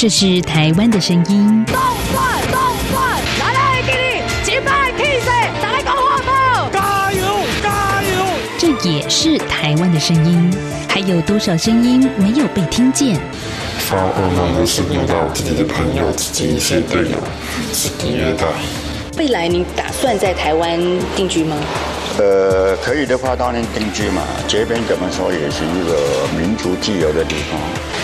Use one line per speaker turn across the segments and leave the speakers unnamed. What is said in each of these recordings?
这是台湾的声音。
动转动转，来来给你击败 K 谁？打来讲话不？
加油加油！
这也是台湾的声音。还有多少声音没有被听见？
发噩梦的是遇到自己的朋友、自己一些队友是第二代。
未来你打算在台湾定居吗？
呃，可以的话当然定居嘛。这边怎么说也是一个民族自由的地方。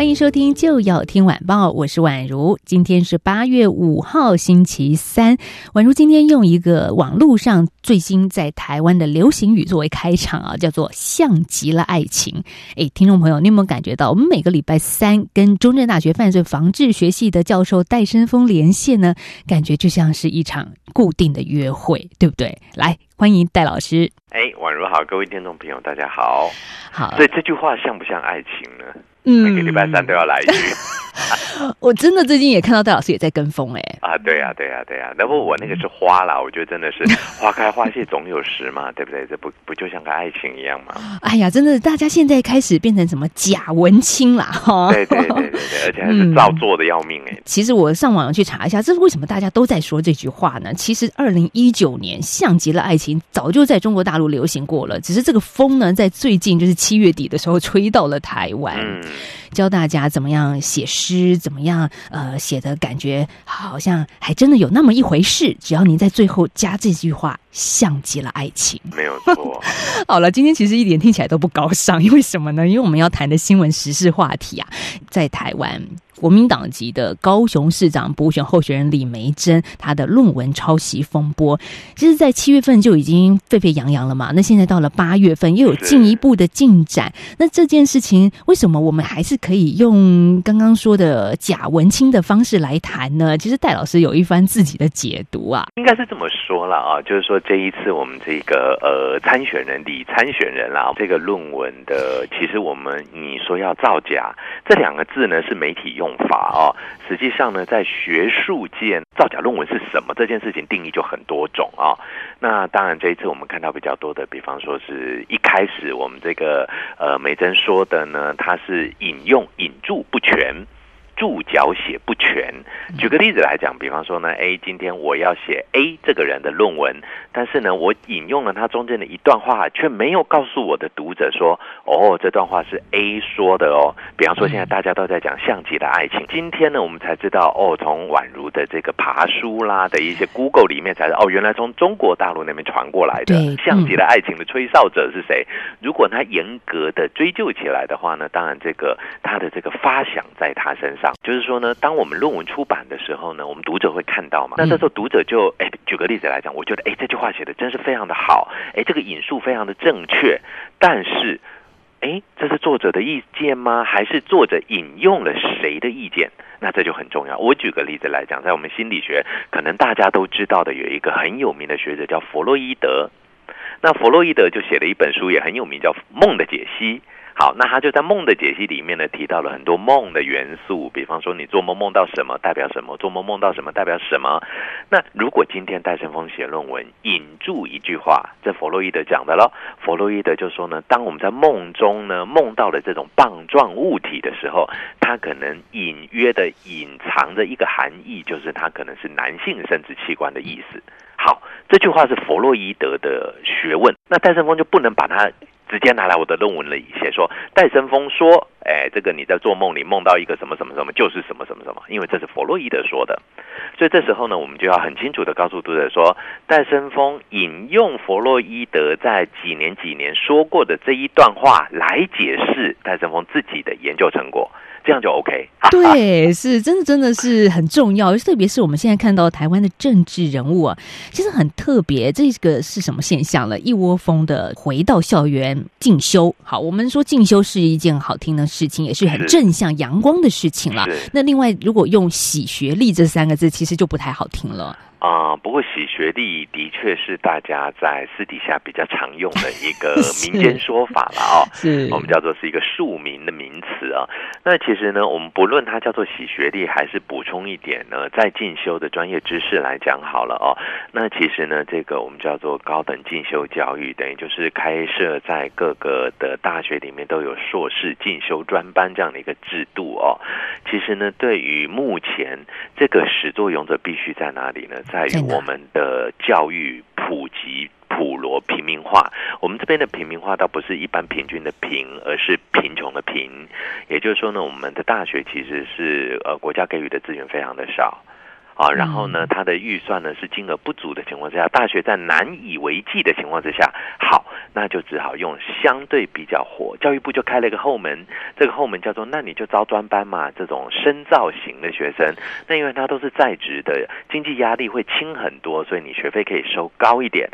欢迎收听就要听晚报，我是宛如。今天是八月五号，星期三。宛如今天用一个网络上最新在台湾的流行语作为开场啊，叫做“像极了爱情”。哎，听众朋友，你有没有感觉到，我们每个礼拜三跟中正大学犯罪防治学系的教授戴生峰连线呢？感觉就像是一场固定的约会，对不对？来，欢迎戴老师。
哎，宛如好，各位听众朋友，大家好。
好，
所以这句话像不像爱情呢？
嗯
每个礼拜三都要来一句
我真的最近也看到戴老师也在跟风哎、
啊！对呀、对呀、对呀、那不我那个是花啦，我觉得真的是 花开花谢总有时嘛，对不对？这不不就像个爱情一样吗？
哎呀，真的，大家现在开始变成什么假文青啦，哈。
对对对对对，而且还是照做的要命哎、
其实我上网去查一下，这是为什么大家都在说这句话呢？其实二零一九年像极了爱情，早就在中国大陆流行过了，只是这个风呢，在最近就是七月底的时候吹到了台湾，
嗯，
教大家怎么样写诗，怎么样呃写的感觉好像还真的有那么一回事。只要您在最后加这句话，像极了爱情。
没有错。
好了，今天其实一点听起来都不高尚，因为什么呢？因为我们要谈的新闻时事话题啊，在台湾。国民党籍的高雄市长补选候选人李梅珍，她的论文抄袭风波，其实，在七月份就已经沸沸扬扬了嘛。那现在到了八月份，又有进一步的进展。那这件事情，为什么我们还是可以用刚刚说的假文青的方式来谈呢？其实戴老师有一番自己的解读啊。
应该是这么说了啊，就是说这一次我们这个呃参选人李参选人啦，这个论文的，其实我们你说要造假这两个字呢是媒体用法啊，实际上呢在学术界造假论文是什么这件事情定义就很多种啊。那当然这一次我们看到比较多的，比方说是一开始我们这个呃美珍说的呢，它是引用引注不全。注脚写不全。举个例子来讲，比方说呢，A 今天我要写 A 这个人的论文，但是呢，我引用了他中间的一段话，却没有告诉我的读者说，哦，这段话是 A 说的哦。比方说，现在大家都在讲像极的爱情，今天呢，我们才知道，哦，从宛如的这个爬书啦的一些 Google 里面才知道，哦，原来从中国大陆那边传过来的
对
像极的爱情的吹哨者是谁？如果他严格的追究起来的话呢，当然这个他的这个发想在他身上，就是说呢，当我们论文出版的时候呢，我们读者会看到嘛，那这时候读者就哎，举个例子来讲，我觉得哎这句话写的真是非常的好，哎这个引述非常的正确，但是。哎，这是作者的意见吗？还是作者引用了谁的意见？那这就很重要。我举个例子来讲，在我们心理学，可能大家都知道的，有一个很有名的学者叫弗洛伊德。那弗洛伊德就写了一本书，也很有名，叫《梦的解析》。好，那他就在梦的解析里面呢，提到了很多梦的元素，比方说你做梦梦到什么代表什么，做梦梦到什么代表什么。那如果今天戴胜峰写论文引注一句话，这弗洛伊德讲的咯，弗洛伊德就说呢，当我们在梦中呢梦到了这种棒状物体的时候，它可能隐约的隐藏着一个含义，就是它可能是男性生殖器官的意思。好，这句话是弗洛伊德的学问，那戴胜峰就不能把它。直接拿来我的论文里写说，戴森峰说，哎，这个你在做梦里梦到一个什么什么什么，就是什么什么什么，因为这是弗洛伊德说的，所以这时候呢，我们就要很清楚的告诉读者说，戴森峰引用弗洛伊德在几年几年说过的这一段话来解释戴森峰自己的研究成果。这样就 OK。
对，是真的，真的是很重要。特别是我们现在看到台湾的政治人物啊，其实很特别。这个是什么现象了？一窝蜂的回到校园进修。好，我们说进修是一件好听的事情，也是很正向、阳光的事情了。那另外，如果用洗学历这三个字，其实就不太好听了。
啊、不过洗学历的确是大家在私底下比较常用的一个 民间说法了哦。
是
我们叫做是一个庶民的名词啊。那其实呢，我们不论它叫做洗学历，还是补充一点呢，在进修的专业知识来讲好了哦。那其实呢，这个我们叫做高等进修教育，等于就是开设在各个的大学里面都有硕士进修专班这样的一个制度哦。其实呢，对于目前这个始作俑者必须在哪里呢？在于我们的教育普及。普罗平民化，我们这边的平民化倒不是一般平均的平，而是贫穷的贫。也就是说呢，我们的大学其实是呃国家给予的资源非常的少。啊，然后呢，他的预算呢是金额不足的情况之下，大学在难以为继的情况之下，好，那就只好用相对比较火，教育部就开了一个后门，这个后门叫做那你就招专班嘛，这种深造型的学生，那因为他都是在职的，经济压力会轻很多，所以你学费可以收高一点，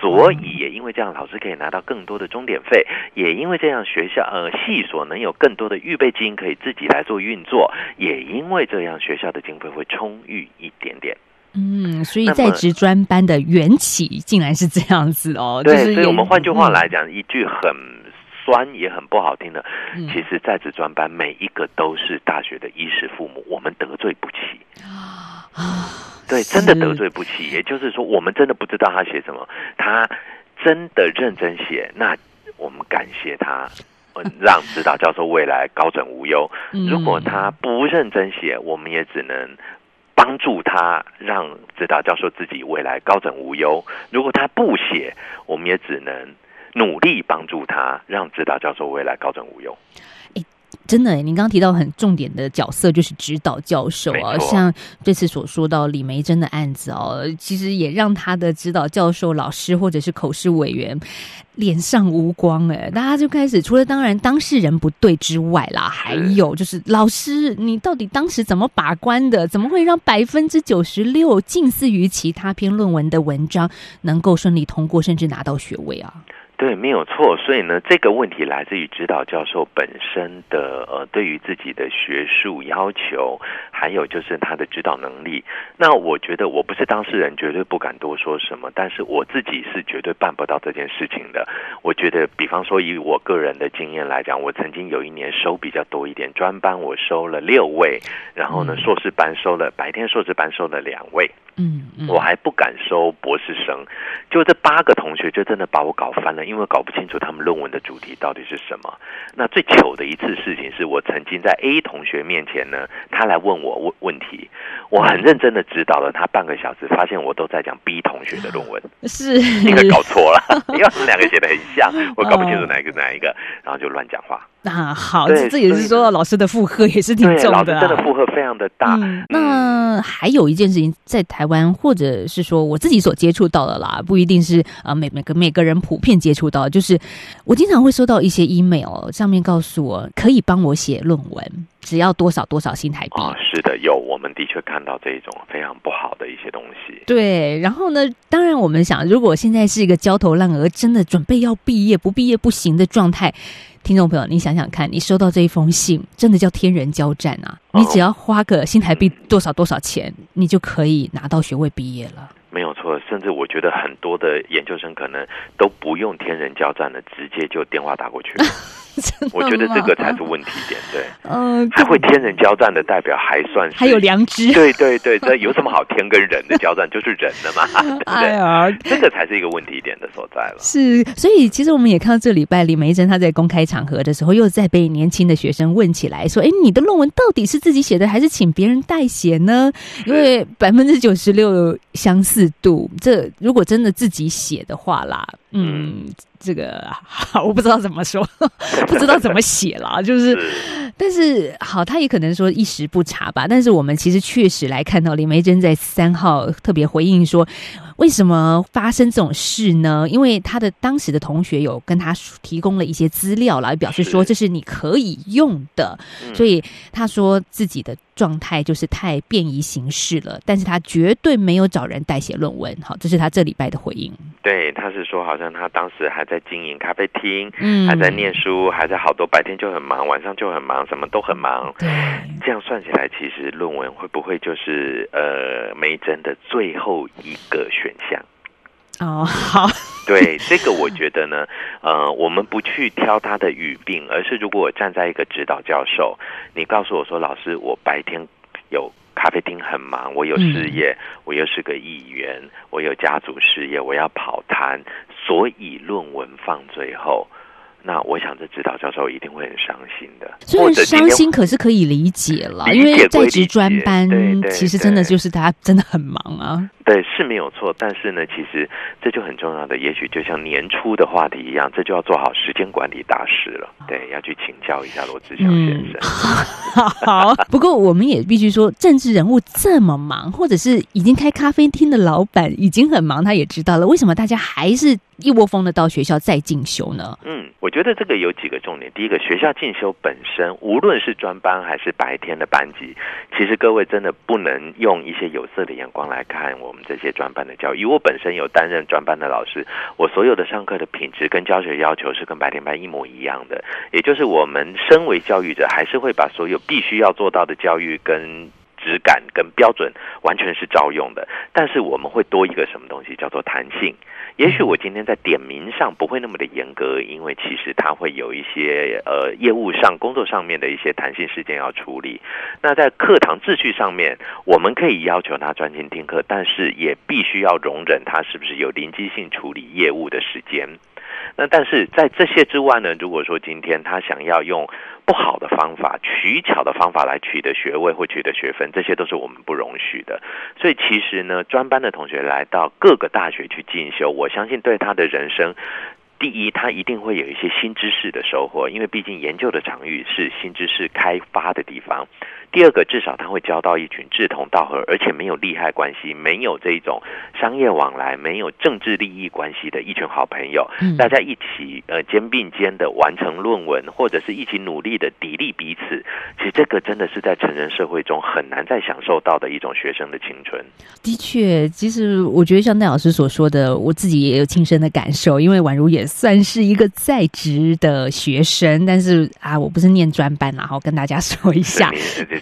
所以也因为这样，老师可以拿到更多的钟点费，也因为这样，学校呃系所能有更多的预备金可以自己来做运作，也因为这样，学校的经费会充裕一点点。
嗯，所以在职专班的缘起竟然是这样子哦，就
对，
是
所以我们换句话
嗯
来讲，一句很酸也很不好听的，
嗯
其实在职专班每一个都是大学的衣食父母，我们得罪不起。
啊，
对，真的得罪不起。也就是说，我们真的不知道他写什么，他真的认真写，那我们感谢他。呃 让指导教授未来高枕无忧。
嗯
如果他不认真写，我们也只能帮助他，让指导教授自己未来高枕无忧。如果他不写，我们也只能努力帮助他，让指导教授未来高枕无忧。
真的耶，您刚刚提到很重点的角色就是指导教授啊，像这次所说到李梅珍的案子哦，其实也让他的指导教授、老师或者是口试委员脸上无光哎，大家就开始除了当然当事人不对之外啦，还有就是老师你到底当时怎么把关的？怎么会让百分之九十六近似于其他篇论文的文章能够顺利通过，甚至拿到学位啊？
对，没有错。所以呢，这个问题来自于指导教授本身的呃，对于自己的学术要求，还有就是他的指导能力。那我觉得我不是当事人，绝对不敢多说什么。但是我自己是绝对办不到这件事情的。我觉得，比方说以我个人的经验来讲，我曾经有一年收比较多一点，专班我收了六位，然后呢，
嗯
硕士班收了白天硕士班收了两位。
嗯嗯，
我还不敢收博士生，就这八个同学就真的把我搞翻了，因为搞不清楚他们论文的主题到底是什么。那最糗的一次事情是我曾经在 A 同学面前呢，他来问我问问题，我很认真的指导了他半个小时，发现我都在讲 B 同学的论文，
是。
应该搞错了，因为他们两个写的很像，我搞不清楚哪一个哪一个，然后就乱讲话。
啊，好，这这也是说到老师的负荷也是挺重的、啊，
真的负荷非常的大。
嗯，那还有一件事情，在台湾或者是说我自己所接触到的啦，不一定是呃每每个每个人普遍接触到，就是我经常会收到一些 email，上面告诉我可以帮我写论文，只要多少多少新台币。
啊、是的，有，我们的确看到这一种非常不好的一些东西。
对，然后呢？当然，我们想，如果现在是一个焦头烂额，真的准备要毕业，不毕业不行的状态，听众朋友，你想想看，你收到这一封信，真的叫天人交战啊！
哦
你只要花个新台币多少多少钱，你就可以拿到学位毕业了。
没有错，甚至我觉得很多的研究生可能都不用天人交战了，直接就电话打过去了。我觉得这个才是问题点，对。
嗯，
还会天人交战的代表还算是
还有良知。
对对对，这有什么好天跟人的交战？就是人的嘛，对 不对？
哎，
这个才是一个问题点的所在了。
是，所以其实我们也看到这礼拜李梅珍她在公开场合的时候，又在被年轻的学生问起来，说：“哎，你的论文到底是自己写的，还是请别人代写呢？因为百分之九十六相似度，这如果真的自己写的话啦，嗯，这个好，我不知道怎么说，不知道怎么写了，就是。”
是
但是好，他也可能说一时不察吧。但是我们其实确实来看到林梅珍在三号特别回应说，为什么发生这种事呢？因为他的当时的同学有跟他提供了一些资料来，表示说这是你可以用的，
嗯
所以他说自己的状态就是太便宜行事了，但是他绝对没有找人代写论文。好，这是他这礼拜的回应。
对，他是说好像他当时还在经营咖啡厅，
嗯
还在念书，还在好多白天就很忙，晚上就很忙，什么都很忙。
对，
这样算起来，其实论文会不会就是呃梅珍的最后一个选项？
哦，好，
对这个，我觉得呢，呃，我们不去挑他的语病，而是如果我站在一个指导教授，你告诉我说，老师，我白天有咖啡厅很忙，我有事业，我又是个议员，我有家族事业，我要跑摊，所以论文放最后。那我想，这指导教授一定会很伤心的。
虽然伤心，可是可以理解了，因为在职专班其实真的就是大家真的很忙啊。
对，是没有错，但是呢，其实这就很重要的，也许就像年初的话题一样，这就要做好时间管理大师了。对，要去请教一下罗志祥先
嗯
生。
好，不过我们也必须说，政治人物这么忙，或者是已经开咖啡厅的老板已经很忙，他也知道了，为什么大家还是一窝蜂的到学校再进修呢？
嗯，我觉得这个有几个重点。第一个，学校进修本身，无论是专班还是白天的班级，其实各位真的不能用一些有色的眼光来看我们这些专班的教育。我本身有担任专班的老师，我所有的上课的品质跟教学要求是跟白天班一模一样的，也就是我们身为教育者，还是会把所有必须要做到的教育跟。质感跟标准完全是照用的，但是我们会多一个什么东西，叫做弹性。也许我今天在点名上不会那么的严格，因为其实它会有一些呃业务上、工作上面的一些弹性事件要处理。那在课堂秩序上面，我们可以要求他专心听课，但是也必须要容忍他是不是有临机性处理业务的时间。那但是在这些之外呢，如果说今天他想要用不好的方法、取巧的方法来取得学位或取得学分，这些都是我们不容许的。所以其实呢，专班的同学来到各个大学去进修，我相信对他的人生。第一，他一定会有一些新知识的收获，因为毕竟研究的场域是新知识开发的地方。第二个，至少他会交到一群志同道合，而且没有利害关系、没有这种商业往来、没有政治利益关系的一群好朋友，
嗯
大家一起呃肩并肩的完成论文，或者是一起努力的砥砺彼此。其实这个真的是在成人社会中很难再享受到的一种学生的青春。
的确，其实我觉得像戴老师所说的，我自己也有亲身的感受，因为宛如也算是一个在职的学生，但是啊，我不是念专班然后跟大家说一下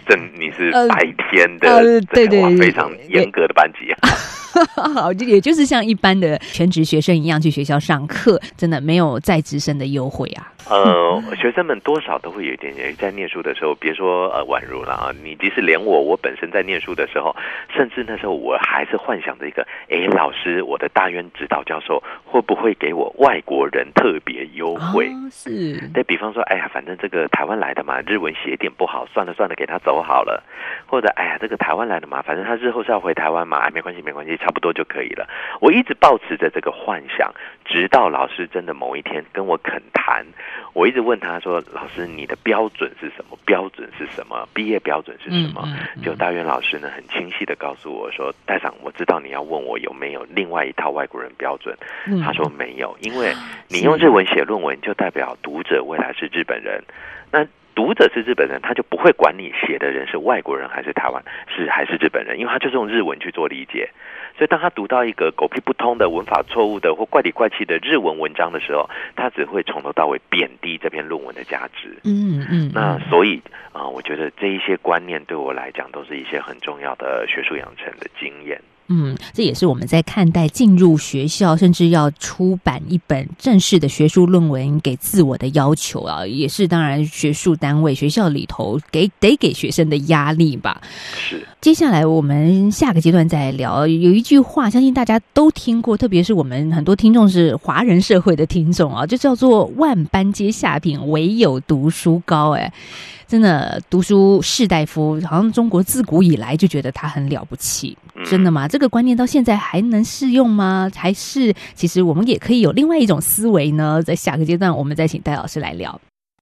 正你是
呃
白天的，
呃对
这个哇
对
非常严格的班级啊。
也就是像一般的全职学生一样去学校上课，真的没有在职生的优惠啊。
呃，学生们多少都会有一点点在念书的时候，别说呃宛如了啊，你即使连我，我本身在念书的时候，甚至那时候我还是幻想着一个，哎，老师，我的大院指导教授会不会给我外国人特别优惠？
哦、是，
对比方说，哎呀，反正这个台湾来的嘛，日文写点不好，算了算了，给他走好了。或者，哎呀，这个台湾来的嘛，反正他日后是要回台湾嘛，哎，没关系没关系，差不多就可以了。我一直保持着这个幻想，直到老师真的某一天跟我恳谈，我一直问他说：“老师，你的标准是什么？标准是什么？毕业标准是什么？”
嗯嗯嗯
就大元老师呢，很清晰的告诉我说：“戴长，我知道你要问我有没有另外一套外国人标准。
嗯
他说没有，因为你用日文写论文，就代表读者未来是日本人。那读者是日本人，他就不会管你写的人是外国人还是台湾是还是日本人，因为他就是用日文去做理解。所以当他读到一个狗屁不通的文法错误的或怪里怪气的日文文章的时候，他只会从头到尾贬低这篇论文的价值。
嗯嗯，
那
嗯
所以啊、我觉得这一些观念对我来讲都是一些很重要的学术养成的经验。
嗯，这也是我们在看待进入学校，甚至要出版一本正式的学术论文给自我的要求啊，也是当然学术单位学校里头给得给学生的压力吧。
是，
接下来我们下个阶段再聊。有一句话，相信大家都听过，特别是我们很多听众是华人社会的听众啊，就叫做“万般皆下品，唯有读书高”。哎，真的，读书士大夫，好像中国自古以来就觉得他很了不起。
嗯
真的吗？这个观念到现在还能适用吗？还是其实我们也可以有另外一种思维呢？在下个阶段，我们再请戴老师来聊。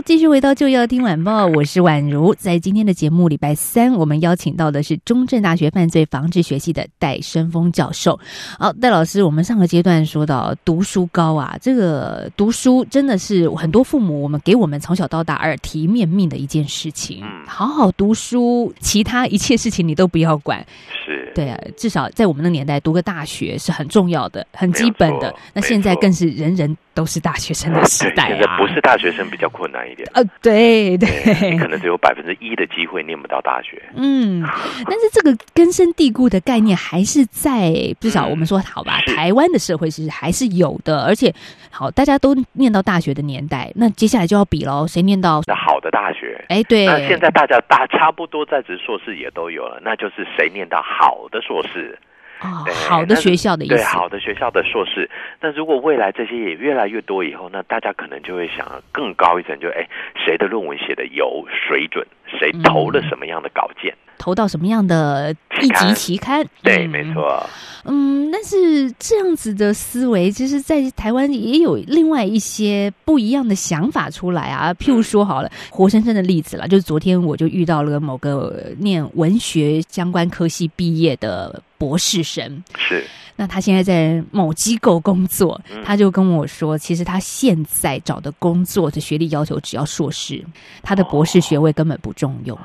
好，继续回到就要听晚报，我是宛如。在今天的节目，礼拜三，我们邀请到的是中正大学犯罪防治学系的戴生峰教授。好，戴老师，我们上个阶段说到读书高啊，这个读书真的是很多父母我们给我们从小到大耳提面命的一件事情。好好读书，其他一切事情你都不要管。
是，
对啊，至少在我们的年代，读个大学是很重要的、很基本的。那现在更是人人都是大学生的时代啊！
现在不是大学生比较困难。一点
呃，对对，
你可能只有百分之一的机会念不到大学。
嗯，但是这个根深蒂固的概念还是在，至少我们说好吧，台湾的社会其实还是有的。而且，好，大家都念到大学的年代，那接下来就要比喽，谁念到
好的大学？
哎，对。
那现在大家大差不多在职硕士也都有了，那就是谁念到好的硕士。
哦，好的学校的意思，
对，好的学校的硕士。那如果未来这些也越来越多以后，那大家可能就会想更高一层，就哎，谁的论文写的有水准，谁投了什么样的稿件，
投到什么样的一级期刊？
对，没错。
嗯，但是这样子的思维，其实，在台湾也有另外一些不一样的想法出来啊。譬如说，好了，活生生的例子了，就是昨天我就遇到了某个念文学相关科系毕业的博士生，
是。
那他现在在某机构工作，他就跟我说，其实他现在找的工作的学历要求只要硕士，他的博士学位根本不重用。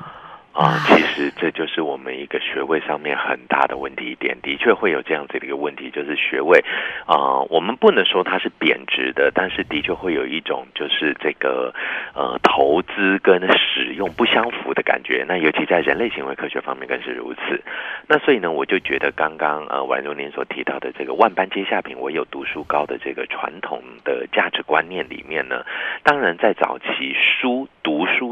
啊，其实这就是我们一个学位上面很大的问题点，的确会有这样子的一个问题，就是学位啊，我们不能说它是贬值的，但是的确会有一种就是这个呃投资跟使用不相符的感觉。那尤其在人类行为科学方面更是如此。那所以呢，我就觉得刚刚呃宛如您所提到的这个万般皆下品，唯有读书高的这个传统的价值观念里面呢，当然在早期书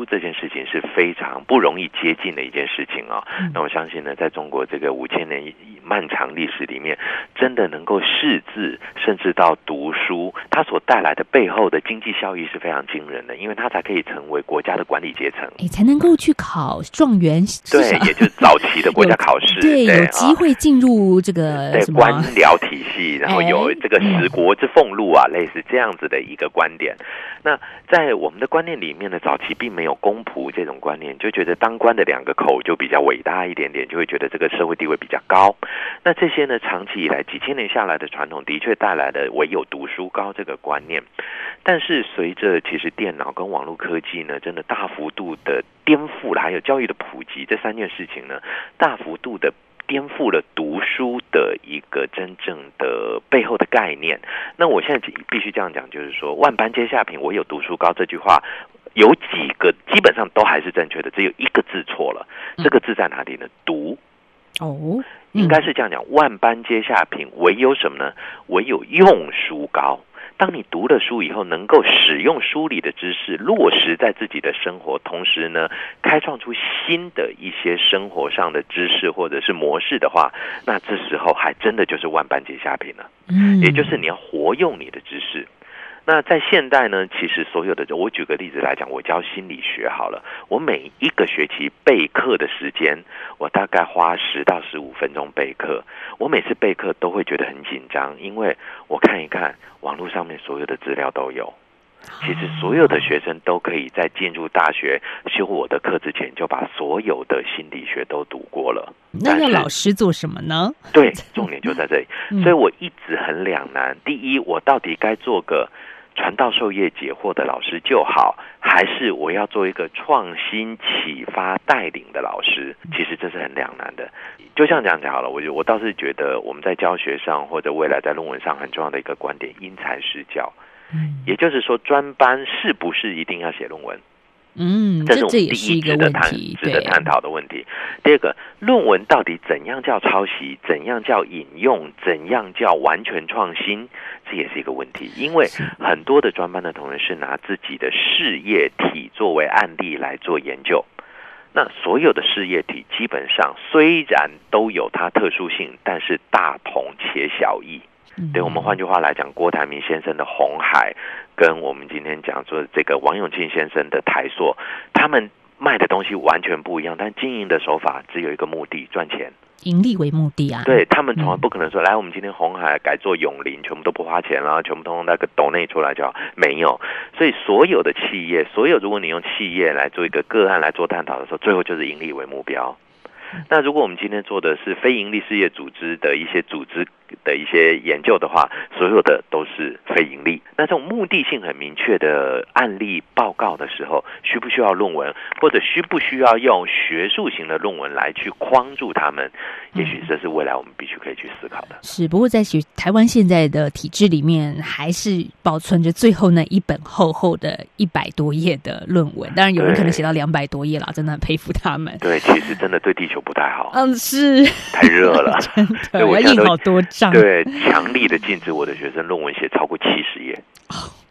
这件事情是非常不容易接。近的一件事情啊，那我相信呢，在中国这个五千年漫长历史里面，真的能够识字，甚至到读书，它所带来的背后的经济效益是非常惊人的，因为它才可以成为国家的管理阶层，
你才能够去考状元，
对，也就是早期的国家考试，
对，有机会进入这个
官僚体系，然后有这个十国之俸禄啊，类似这样子的一个观点。那在我们的观念里面呢，早期并没有公仆这种观念，就觉得当官的两个口就比较伟大一点点，就会觉得这个社会地位比较高。那这些呢，长期以来几千年下来的传统，的确带来了唯有读书高这个观念。但是随着其实电脑跟网络科技呢，真的大幅度的颠覆了，还有教育的普及，这三件事情呢，大幅度的。颠覆了读书的一个真正的背后的概念。那我现在必须这样讲，就是说“万般皆下品，唯有读书高”这句话有几个基本上都还是正确的，只有一个字错了。这个字在哪里呢？读
哦，
应该是这样讲：“万般皆下品，唯有什么呢？唯有用书高。”当你读了书以后，能够使用书里的知识落实在自己的生活，同时呢，开创出新的一些生活上的知识或者是模式的话，那这时候还真的就是万般皆下品了。嗯，也就是你要活用你的知识。那在现代呢，其实所有的，我举个例子来讲，我教心理学好了，我每一个学期备课的时间，我大概花十到十五分钟备课。我每次备课都会觉得很紧张，因为我看一看网络上面所有的资料都有。其实所有的学生都可以在进入大学修我的课之前，就把所有的心理学都读过了。
那要老师做什么呢？
对，重点就在这里。所以我一直很两难。第一，我到底该做个传道授业解惑的老师就好，还是我要做一个创新启发带领的老师？其实这是很两难的。就像这样讲好了，我我倒是觉得我们在教学上或者未来在论文上很重要的一个观点，因材施教。也就是说，专班是不是一定要写论文？
嗯，
这是我们第
一
值得探、值得探讨的问题。第二个，论文到底怎样叫抄袭？怎样叫引用？怎样叫完全创新？这也是一个问题。因为很多的专班的同仁是拿自己的事业体作为案例来做研究。那所有的事业体基本上虽然都有它特殊性，但是大同且小异。对我们换句话来讲，郭台铭先生的红海，跟我们今天讲说这个王永庆先生的台塑，他们卖的东西完全不一样，但经营的手法只有一个目的：赚钱，
盈利为目的啊。
对他们从来不可能说，来我们今天红海改做永林，全部都不花钱了，全部通通那个抖内出来就好，没有。所以所有的企业，所有如果你用企业来做一个个案来做探讨的时候，最后就是盈利为目标。那如果我们今天做的是非盈利事业组织的一些组织的一些研究的话，所有的都是非盈利。那这种目的性很明确的案例报告的时候，需不需要论文，或者需不需要用学术型的论文来去框住他们？也许这是未来我们必须可以去思考的。
是，不过在学台湾现在的体制里面，还是保存着最后那一本厚厚的一百多页的论文。当然，有人可能写到两百多页了，真的很佩服他们。
对，其实真的对地球不太好。
嗯，是
太热了，
真的，我要印好多张。
对，强力的禁止我的学生论文写超过七十页。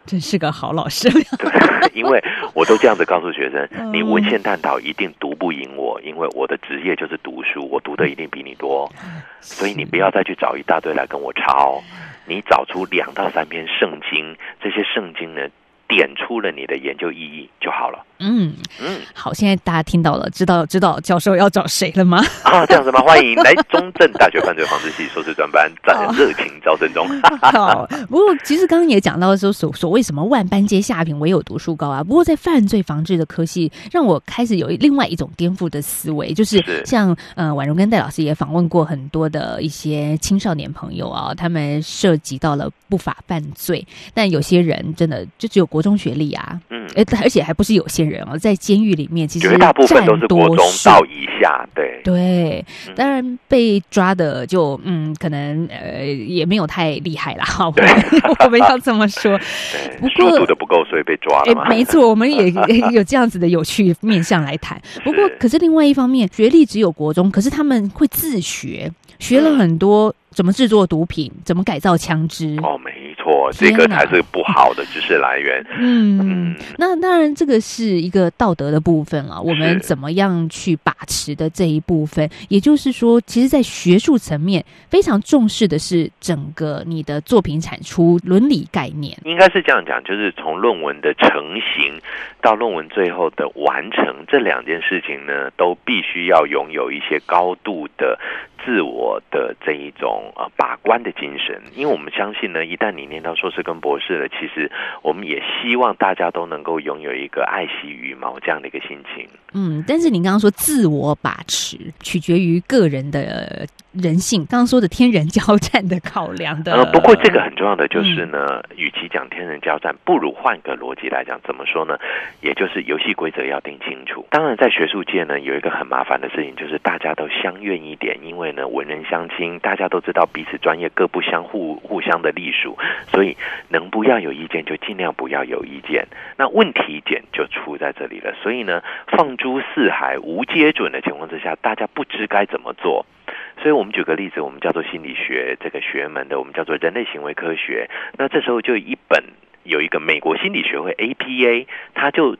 真是个好老师。
对，因为我都这样子告诉学生，你文献探讨一定读不赢我，因为我的职业就是读书，我读的一定比你多，所以你不要再去找一大堆来跟我抄，你找出两到三篇圣经，这些圣经呢。点出了你的研究意义就好了。
嗯嗯，好，现在大家听到了，知道知道教授要找谁了吗？
啊，这样子吗？欢迎来中正大学犯罪防治系硕士专班，在热情招生中。
好，不过其实刚刚也讲到说，所所谓什么万般皆下品，唯有读书高啊。不过在犯罪防治的科系，让我开始有另外一种颠覆的思维，就是像呃婉容跟戴老师也访问过很多的一些青少年朋友啊，他们涉及到了不法犯罪，但有些人真的就只有国中学历啊，嗯，而而且还不是有些人哦，在监狱里面其实
绝大部分都是国中到以下，对
对，当然被抓的就嗯，可能呃也没有太厉害啦，好，我们要这么说，
不过读的不够，所以被抓了嘛，
没错，我们也 有这样子的有趣面向来谈。不过，可是另外一方面，学历只有国中，可是他们会自学，学了很多。怎么制作毒品？怎么改造枪支？
哦，没错，这个才是不好的知识来源。
嗯，那当然，这个是一个道德的部分了。我们怎么样去把持的这一部分，也就是说，其实，在学术层面非常重视的是整个你的作品产出伦理概念。
应该是这样讲，就是从论文的成型到论文最后的完成，这两件事情呢，都必须要拥有一些高度的。自我的这一种呃把关的精神，因为我们相信呢，一旦你念到硕士跟博士了，其实我们也希望大家都能够拥有一个爱惜羽毛这样的一个心情。
嗯，但是您刚刚说自我把持，取决于个人的人性。刚刚说的天人交战的考量的。
呃，不过这个很重要的就是呢，与其讲天人交战，不如换个逻辑来讲，怎么说呢？也就是游戏规则要定清楚。当然，在学术界呢，有一个很麻烦的事情，就是大家都相怨一点，因为呢。文人相亲，大家都知道彼此专业各不相互，互相的隶属，所以能不要有意见就尽量不要有意见。那问题点就出在这里了。所以呢，放诸四海无皆准的情况之下，大家不知该怎么做。所以我们举个例子，我们叫做心理学这个学门的，我们叫做人类行为科学。那这时候就一本有一个美国心理学会 APA，他就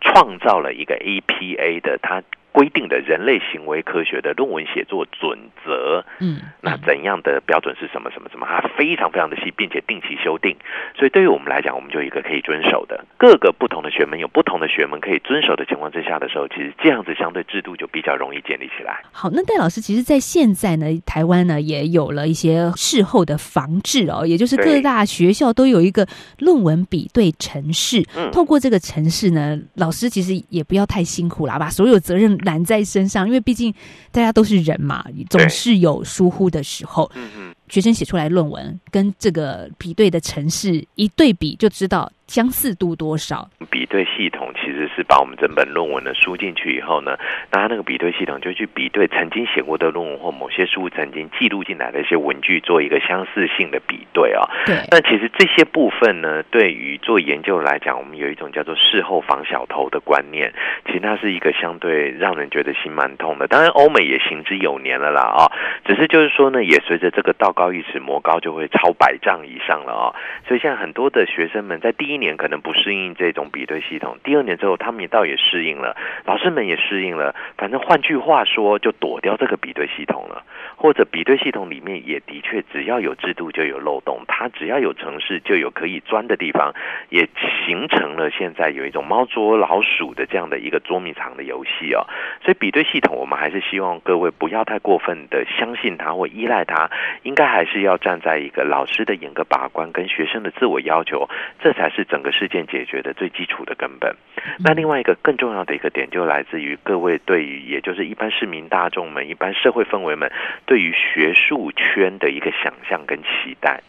创造了一个 APA 的他。规定的人类行为科学的论文写作准则。
嗯，
那怎样的标准是什么什么什么？它非常非常的细，并且定期修订。所以对于我们来讲，我们就有一个可以遵守的。各个不同的学门有不同的学门可以遵守的情况之下的时候，其实这样子相对制度就比较容易建立起来。
好，那戴老师，其实，在现在呢，台湾呢也有了一些事后的防治哦，也就是各大学校都有一个论文比对城市。
嗯
透过这个城市呢，老师其实也不要太辛苦啦，把所有责任揽在身上，因为毕竟大家都是人嘛，总是有疏忽的时候。
嗯嗯。
学生写出来论文跟这个比对的城市一对比，就知道相似度多少。
比对系统其实是把我们整本论文呢输进去以后呢，那它那个比对系统就去比对曾经写过的论文或某些书曾经记录进来的一些文具，做一个相似性的比对啊、
对，
那其实这些部分呢，对于做研究来讲，我们有一种叫做事后防小偷的观念，其实它是一个相对让人觉得心蛮痛的。当然，欧美也行之有年了啦啊、只是就是说呢，也随着这个道高一尺，魔高就会超百丈以上了啊、所以现在很多的学生们在第一年可能不适应这种比对系统，第二年之后他们也倒也适应了，老师们也适应了。反正换句话说，就躲掉这个比对系统了。或者比对系统里面也的确只要有制度就有漏洞，它只要有城市就有可以钻的地方，也形成了现在有一种猫捉老鼠的这样的一个捉迷藏的游戏哦。所以比对系统，我们还是希望各位不要太过分的相信它或依赖它，应该还是要站在一个老师的严格把关跟学生的自我要求，这才是整个事件解决的最基础的根本。那另外一个更重要的一个点，就来自于各位对于，也就是一般市民大众们、一般社会氛围们对于学术圈的一个想象跟期待。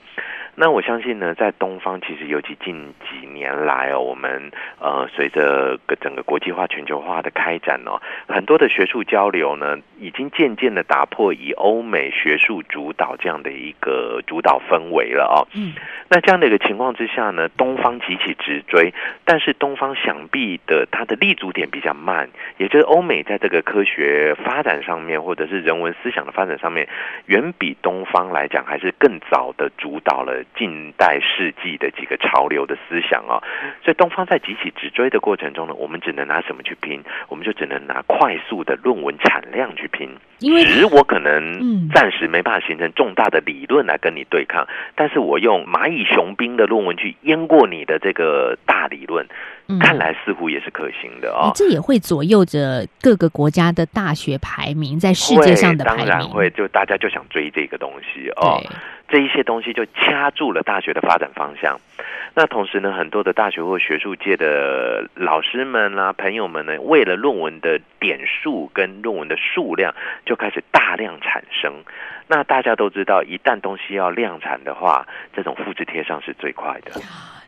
那我相信呢，在东方，其实尤其近几年来哦，我们呃随着个整个国际化、全球化的开展哦，很多的学术交流呢，已经渐渐的打破以欧美学术主导这样的一个主导氛围了哦。
嗯，
那这样的一个情况之下呢，东方急起直追，但是东方想必的它的立足点比较慢，也就是欧美在这个科学发展上面，或者是人文思想的发展上面，远比东方来讲还是更早的主导了近代世纪的几个潮流的思想啊、所以东方在急起直追的过程中呢，我们只能拿什么去拼？我们就只能拿快速的论文产量去拼。
因为
只我可
嗯
能暂时没办法形成重大的理论来跟你对抗，但是我用蚂蚁雄兵的论文去淹过你的这个大理论，
嗯
看来似乎也是可行的哦。
这也会左右着各个国家的大学排名，在世界上的排名。
当然会，就大家就想追这个东西哦。这一些东西就掐住了大学的发展方向。那同时呢，很多的大学或学术界的老师们啦、朋友们呢，为了论文的点数跟论文的数量，就开始大量产生。那大家都知道，一旦东西要量产的话，这种复制贴上是最快的。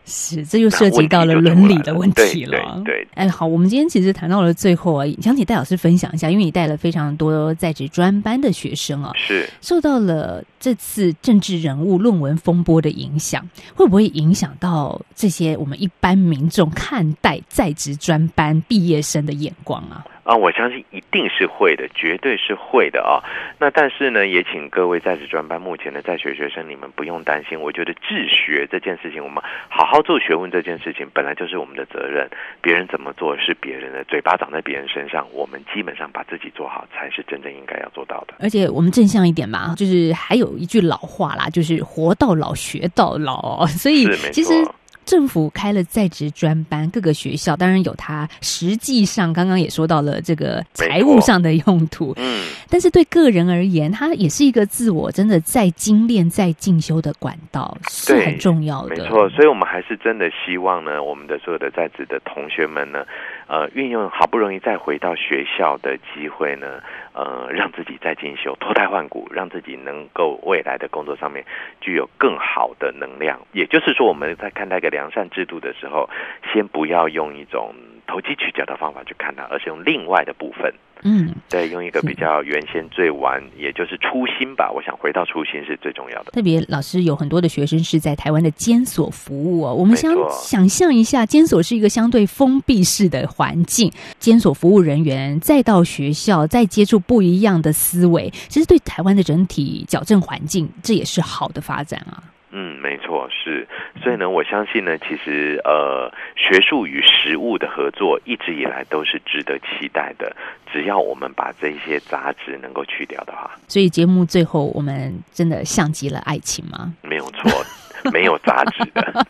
是，这就涉及到了伦理的问题了。
对对对
哎，好，我们今天其实谈到了最后啊，想请戴老师分享一下，因为你带了非常多在职专班的学生啊，
是
受到了这次政治人物论文风波的影响，会不会影响到这些我们一般民众看待在职专班毕业生的眼光啊？
啊，我相信一定是会的，绝对是会的啊。那但是呢，也请各位在职专班目前的在学学生，你们不用担心。我觉得治学这件事情，我们好好做学问这件事情，本来就是我们的责任。别人怎么做是别人的，嘴巴长在别人身上，我们基本上把自己做好，才是真正应该要做到的。
而且我们正向一点嘛，就是还有一句老话啦，就是活到老学到老，所以其实
错。
政府开了在职专班，各个学校当然有它实际上刚刚也说到了这个财务上的用途，
嗯，
但是对个人而言，它也是一个自我真的在精炼、在进修的管道，是很重要的。
没错，所以我们还是真的希望呢，我们的所有的在职的同学们呢，呃，运用好不容易再回到学校的机会呢，呃，让自己再进修，脱胎换骨，让自己能够未来的工作上面具有更好的能量。也就是说，我们在看待一个良善制度的时候，先不要用一种投机取巧的方法去看它，而是用另外的部分。
嗯，
对，用一个比较原先最完，也就是初心吧。我想回到初心是最重要的。
特别老师有很多的学生是在台湾的监所服务哦，我们想想象一下，监所是一个相对封闭式的环境，监所服务人员再到学校，再接触不一样的思维，其实对台湾的整体矫正环境，这也是好的发展啊。
嗯，没错，是。所以呢，我相信呢，其实呃，学术与实务的合作一直以来都是值得期待的。只要我们把这些杂质能够去掉的话，
所以节目最后我们真的像极了爱情吗？
没有错，没有杂质的。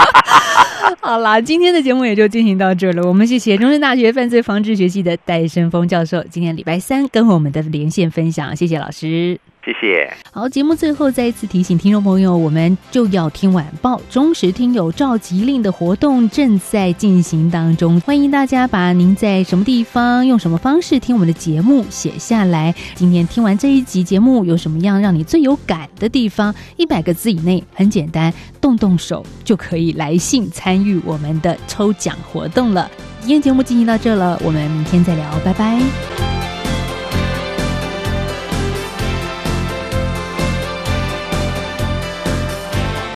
好啦，今天的节目也就进行到这了。我们谢谢中山大学犯罪防治学系的戴胜峰教授，今天礼拜三跟我们的连线分享，谢谢老师。
谢谢。
好，节目最后再一次提醒听众朋友，我们就要听晚报忠实听友召集令的活动正在进行当中，欢迎大家把您在什么地方用什么方式听我们的节目写下来。今天听完这一集节目，有什么样让你最有感的地方？一百个字以内，很简单，动动手就可以来信参与我们的抽奖活动了。今天节目进行到这了，我们明天再聊，拜拜。